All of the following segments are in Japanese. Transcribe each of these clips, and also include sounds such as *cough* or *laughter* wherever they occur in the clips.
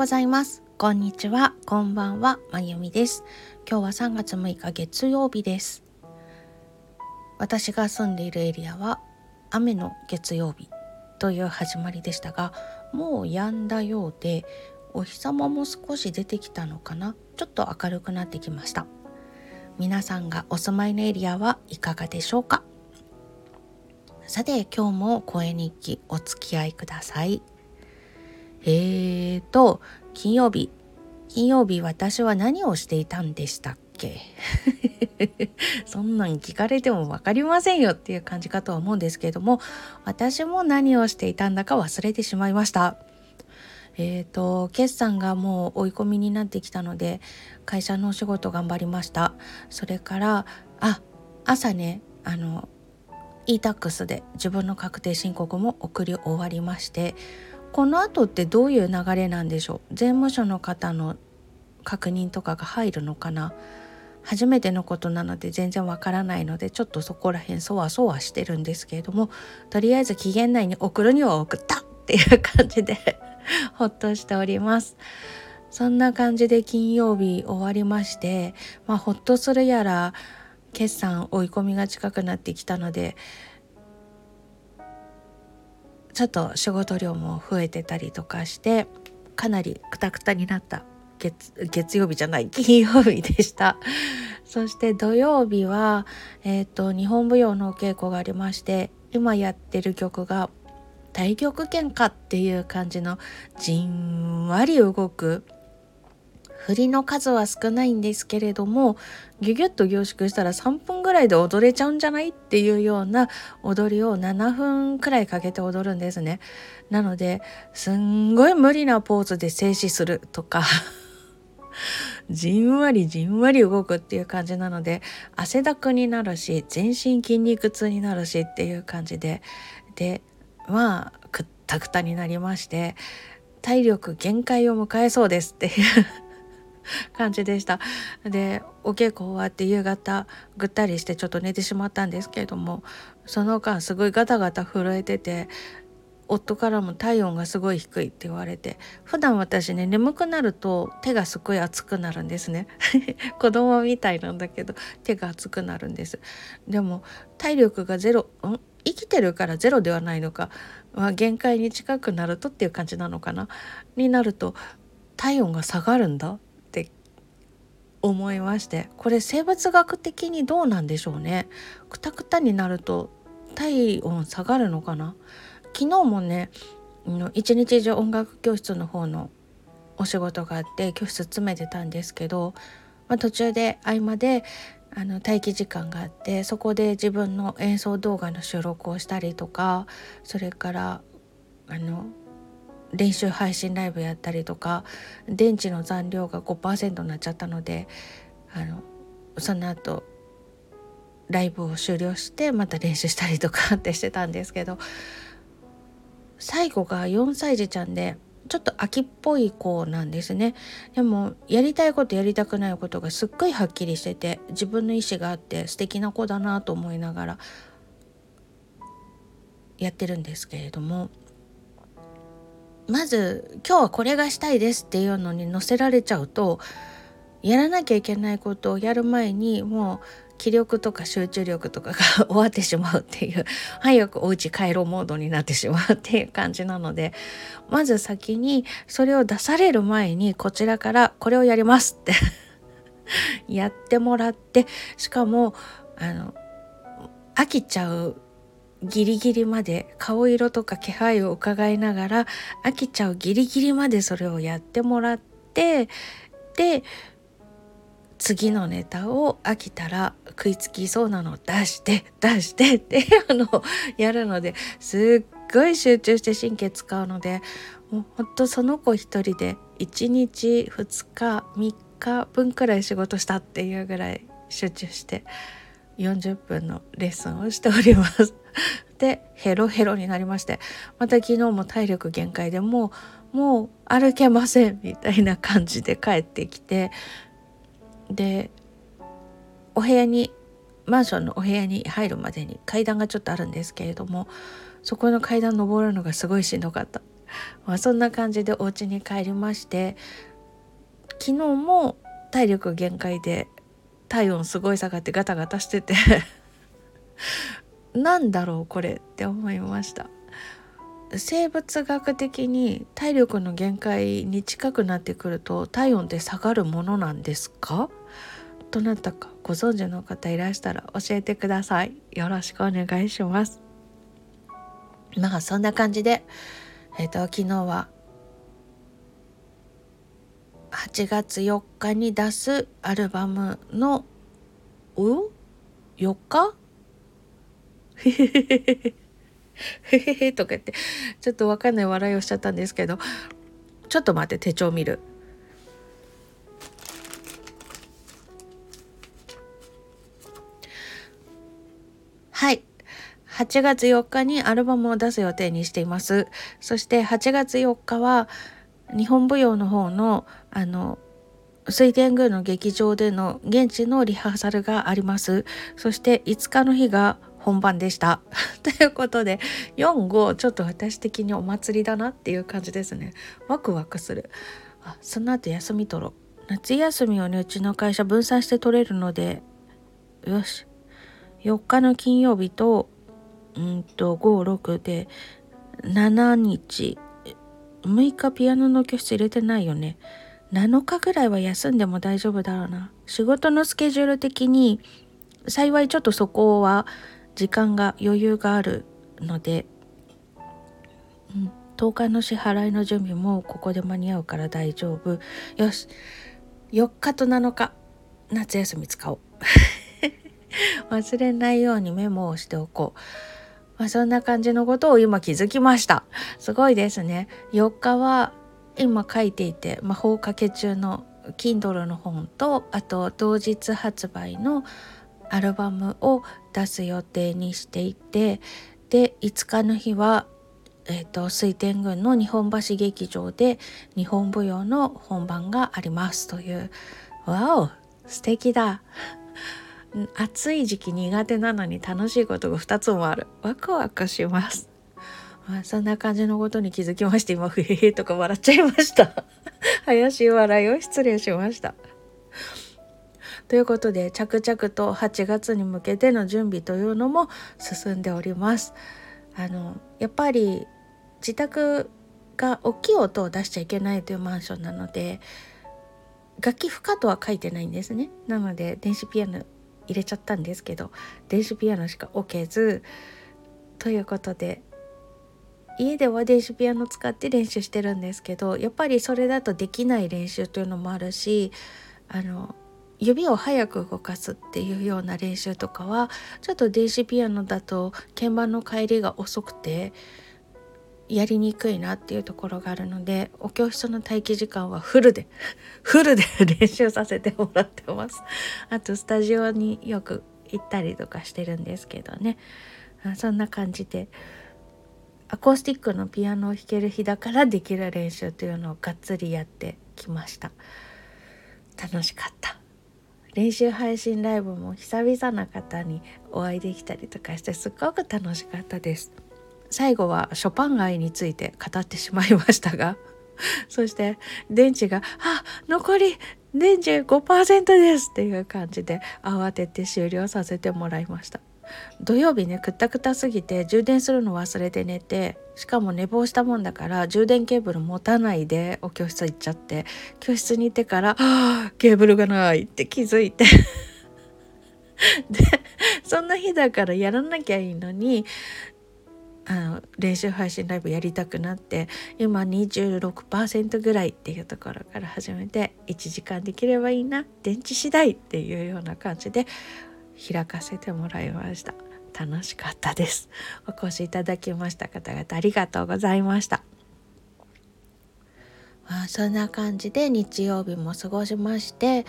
ございます。こんにちは。こんばんは。まゆみです。今日は3月6日月曜日です。私が住んでいるエリアは雨の月曜日という始まりでしたがもう止んだようでお日様も少し出てきたのかな。ちょっと明るくなってきました。皆さんがお住まいのエリアはいかがでしょうか？さて今日も声日記お付き合いください。えーと金曜日。金曜日私は何をしていたんでしたっけ？*laughs* そんなん聞かれても分かりませんよっていう感じかとは思うんですけれども私も何をしていたんだか忘れてしまいました。えーと、決算がもう追い込みになってきたので会社のお仕事頑張りました。それからあ朝ねあの e-tax で自分の確定申告も送り終わりましてこの後ってどういう流れなんでしょう？税務署の方の確認とかが入るのかな？初めてのことなので全然わからないのでちょっとそこら辺そわそわしてるんですけれどもとりあえず期限内に送るには送ったっていう感じで *laughs* ほっとしております。そんな感じで金曜日終わりまして、まあ、ほっとするやら決算追い込みが近くなってきたのでちょっと仕事量も増えてたりとかしてかなりクタクタになった月月曜日じゃない金曜日でした。*laughs* そして土曜日は、えーと日本舞踊のお稽古がありまして今やってる曲が太極拳かっていう感じのじんわり動く振りの数は少ないんですけれどもギュギュッと凝縮したら3分ぐらいで踊れちゃうんじゃないっていうような踊りを7分くらいかけて踊るんですね。なのですんごい無理なポーズで静止するとか *laughs* じんわりじんわり動くっていう感じなので汗だくになるし全身筋肉痛になるしっていう感じでではくったくたになりまして体力限界を迎えそうですっていう *laughs* 感じでした。でお稽古終わって夕方ぐったりしてちょっと寝てしまったんですけれどもその間すごいガタガタ震えてて夫からも体温がすごい低いって言われて普段私ね眠くなると手がすごい熱くなるんですね。*laughs* 子供みたいなんだけど手が熱くなるんです。でも体力がゼロん？生きてるからゼロではないのか、まあ、限界に近くなるとっていう感じなのかな？になると体温が下がるんだ？思いましてこれ生物学的にどうなんでしょうね。くたくたになると体温下がるのかな？昨日もね一日中音楽教室の方のお仕事があって教室詰めてたんですけど、まあ、途中で合間であの待機時間があってそこで自分の演奏動画の収録をしたりとかそれからあの練習配信ライブやったりとか電池の残量が5%になっちゃったのであのその後ライブを終了してまた練習したりとか *laughs* ってしてたんですけど最後が4歳児ちゃんでちょっと秋っぽい子なんですね。でもやりたいことやりたくないことがすっごいはっきりしてて自分の意思があって素敵な子だなと思いながらやってるんですけれどもまず今日はこれがしたいですっていうのに載せられちゃうとやらなきゃいけないことをやる前にもう気力とか集中力とかが *laughs* 終わってしまうっていう早くお家帰ろうモードになってしまうっていう感じなのでまず先にそれを出される前にこちらからこれをやりますって *laughs* やってもらってしかもあの飽きちゃうギリギリまで顔色とか気配を伺いながら飽きちゃうギリギリまでそれをやってもらってで次のネタを飽きたら食いつきそうなのを出して出してっていうのやるのですっごい集中して神経使うのでもうほんとその子一人で1日2日3日分くらい仕事したっていうぐらい集中して40分のレッスンをしております。*laughs* でヘロヘロになりましてまた昨日も体力限界でもうもう歩けませんみたいな感じで帰ってきてでお部屋にマンションのお部屋に入るまでに階段がちょっとあるんですけれどもそこの階段登るのがすごいしんどかった。まあ、そんな感じでお家に帰りまして昨日も体力限界で体温すごい下がってガタガタしてて *laughs* なんだろうこれって思いました。生物学的に体力の限界に近くなってくると体温って下がるものなんですか？どなたかご存知の方いらしたら教えてください。よろしくお願いします。まあそんな感じでえっ、ー、と昨日は8月4日に出すアルバムのお4日？へへへへへへへとか言ってちょっとわかんない笑いをしちゃったんですけどちょっと待って手帳見るはい8月4日にアルバムを出す予定にしていますそして8月4日は日本舞踊の方のあの水天宮の劇場での現地のリハーサルがありますそして5日の日が本番でした。*laughs* ということで45ちょっと私的にお祭りだなっていう感じですね。ワクワクする。あその後休み取ろう。夏休みをねうちの会社分散して取れるのでよし。4日の金曜日とうんと56で7日6日ピアノの教室入れてないよね。7日ぐらいは休んでも大丈夫だろうな。仕事のスケジュール的に幸いちょっとそこは時間が余裕があるので、うん、10日の支払いの準備もここで間に合うから大丈夫。よし。4日と7日。夏休み使おう。*laughs* 忘れないようにメモをしておこう。まあ、そんな感じのことを今気づきました。すごいですね。4日は今書いていて魔法かけ中の Kindle の本とあと同日発売のアルバムを出す予定にしていてで5日の日は、えーと、水天宮の日本橋劇場で日本舞踊の本番がありますという。わお素敵だ。*laughs* 暑い時期苦手なのに楽しいことが2つもある。ワクワクします、まあ、そんな感じのことに気づきまして今ふへへとか笑っちゃいました。*laughs* 怪しい笑いを失礼しました。ということで着々と8月に向けての準備というのも進んでおります。あのやっぱり自宅が大きい音を出しちゃいけないというマンションなので楽器不可とは書いてないんですね。なので電子ピアノ入れちゃったんですけど電子ピアノしか置けずということで家では電子ピアノ使って練習してるんですけどやっぱりそれだとできない練習というのもあるしあの指を早く動かすっていうような練習とかはちょっと電子ピアノだと鍵盤の帰りが遅くてやりにくいなっていうところがあるのでお教室の待機時間はフルで *laughs* フルで *laughs* 練習させてもらってます。あとスタジオによく行ったりとかしてるんですけどね。そんな感じでアコースティックのピアノを弾ける日だからできる練習というのをがっつりやってきました。楽しかった。練習配信ライブも久々な方にお会いできたりとかしてすっごく楽しかったです。最後はショパン愛について語ってしまいましたが *laughs* そして電池が「あ残り電池5%です」っていう感じで慌てて終了させてもらいました。土曜日ねくったくたすぎて充電するの忘れて寝てしかも寝坊したもんだから充電ケーブル持たないでお教室行っちゃって教室に行ってから「ケーブルがない」って気づいて。*laughs* でそんな日だからやらなきゃいいのにあの練習配信ライブやりたくなって今26%ぐらいっていうところから始めて1時間できればいいな電池次第っていうような感じで開かせてもらいました。楽しかったです。お越しいただきました方々ありがとうございました。まあそんな感じで日曜日も過ごしまして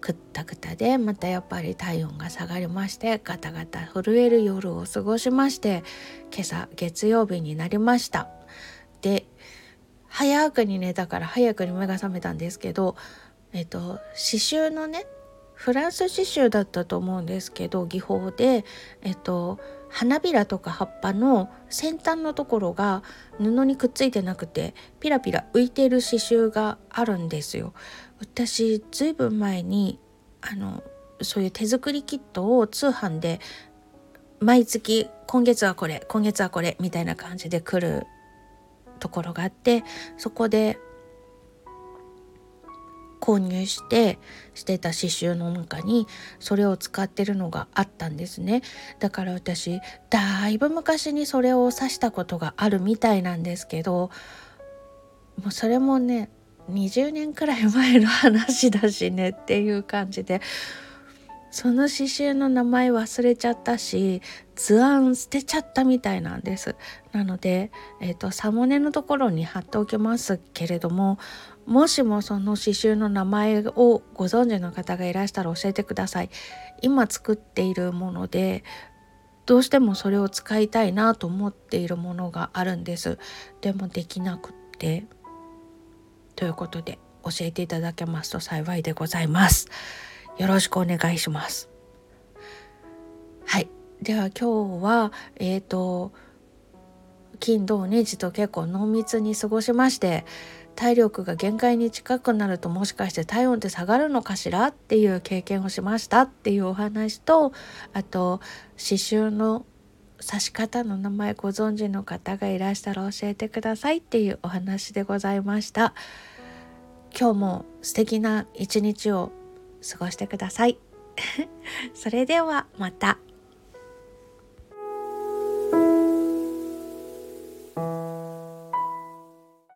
くったくたでまたやっぱり体温が下がりましてガタガタ震える夜を過ごしまして今朝月曜日になりました。で早くに寝たから早くに目が覚めたんですけどえっと刺繍のねフランス刺繍だったと思うんですけど技法でえっと花びらとか葉っぱの先端のところが布にくっついてなくてピラピラ浮いてる刺繍があるんですよ。私ずいぶん前にあのそういう手作りキットを通販で毎月今月はこれ今月はこれみたいな感じで来るところがあってそこで購入してしてた刺繍の中にそれを使ってるのがあったんですね。だから私だいぶ昔にそれを刺したことがあるみたいなんですけどもうそれもね20年くらい前の話だしねっていう感じでその刺繍の名前忘れちゃったし図案捨てちゃったみたいなんです。なので、えーと、サムネのところに貼っておきますけれどももしもその刺繍の名前をご存知の方がいらしたら教えてください今作っているものでどうしてもそれを使いたいなと思っているものがあるんですでもできなくってということで教えていただけますと幸いでございます。よろしくお願いします。はい。では今日は、えっ、ー、と、金土日と結構濃密に過ごしまして、体力が限界に近くなるともしかして体温って下がるのかしらっていう経験をしましたっていうお話とあと刺繍の刺し方の名前ご存知の方がいらしたら教えてくださいっていうお話でございました今日も素敵な一日を過ごしてください。*laughs* それではまた。